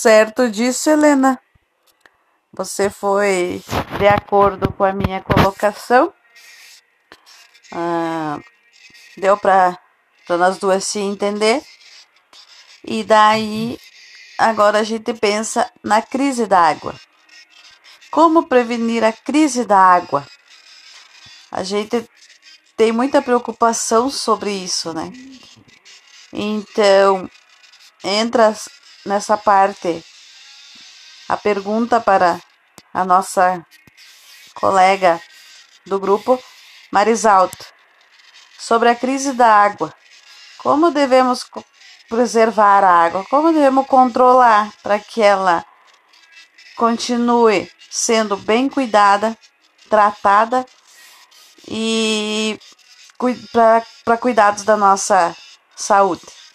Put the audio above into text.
Certo disso, Helena. Você foi de acordo com a minha colocação. Ah, deu para nós duas se entender. E daí, agora a gente pensa na crise da água. Como prevenir a crise da água? A gente tem muita preocupação sobre isso, né? Então, entra nessa parte a pergunta para a nossa colega do grupo, Marisalto, sobre a crise da água. Como devemos preservar a água? Como devemos controlar para que ela continue sendo bem cuidada, tratada e para cuidados da nossa saúde?